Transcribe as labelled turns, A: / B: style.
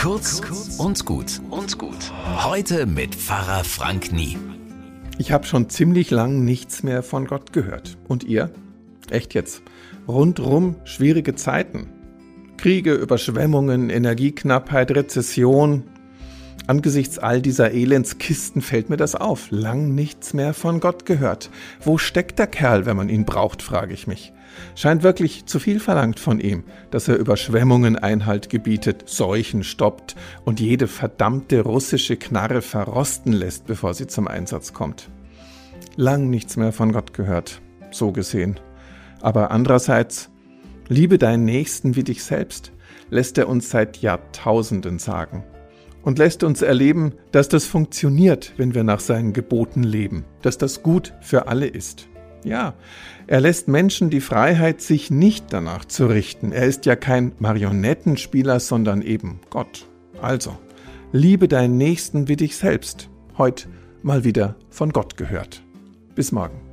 A: Kurz und gut und gut. Heute mit Pfarrer Frank Nie.
B: Ich habe schon ziemlich lang nichts mehr von Gott gehört. Und ihr? Echt jetzt? Rundrum schwierige Zeiten. Kriege, Überschwemmungen, Energieknappheit, Rezession. Angesichts all dieser Elendskisten fällt mir das auf. Lang nichts mehr von Gott gehört. Wo steckt der Kerl, wenn man ihn braucht, frage ich mich. Scheint wirklich zu viel verlangt von ihm, dass er Überschwemmungen Einhalt gebietet, Seuchen stoppt und jede verdammte russische Knarre verrosten lässt, bevor sie zum Einsatz kommt. Lang nichts mehr von Gott gehört, so gesehen. Aber andererseits, liebe deinen Nächsten wie dich selbst, lässt er uns seit Jahrtausenden sagen und lässt uns erleben, dass das funktioniert, wenn wir nach seinen Geboten leben, dass das gut für alle ist. Ja, er lässt Menschen die Freiheit, sich nicht danach zu richten. Er ist ja kein Marionettenspieler, sondern eben Gott. Also, liebe deinen Nächsten wie dich selbst. Heute mal wieder von Gott gehört. Bis morgen.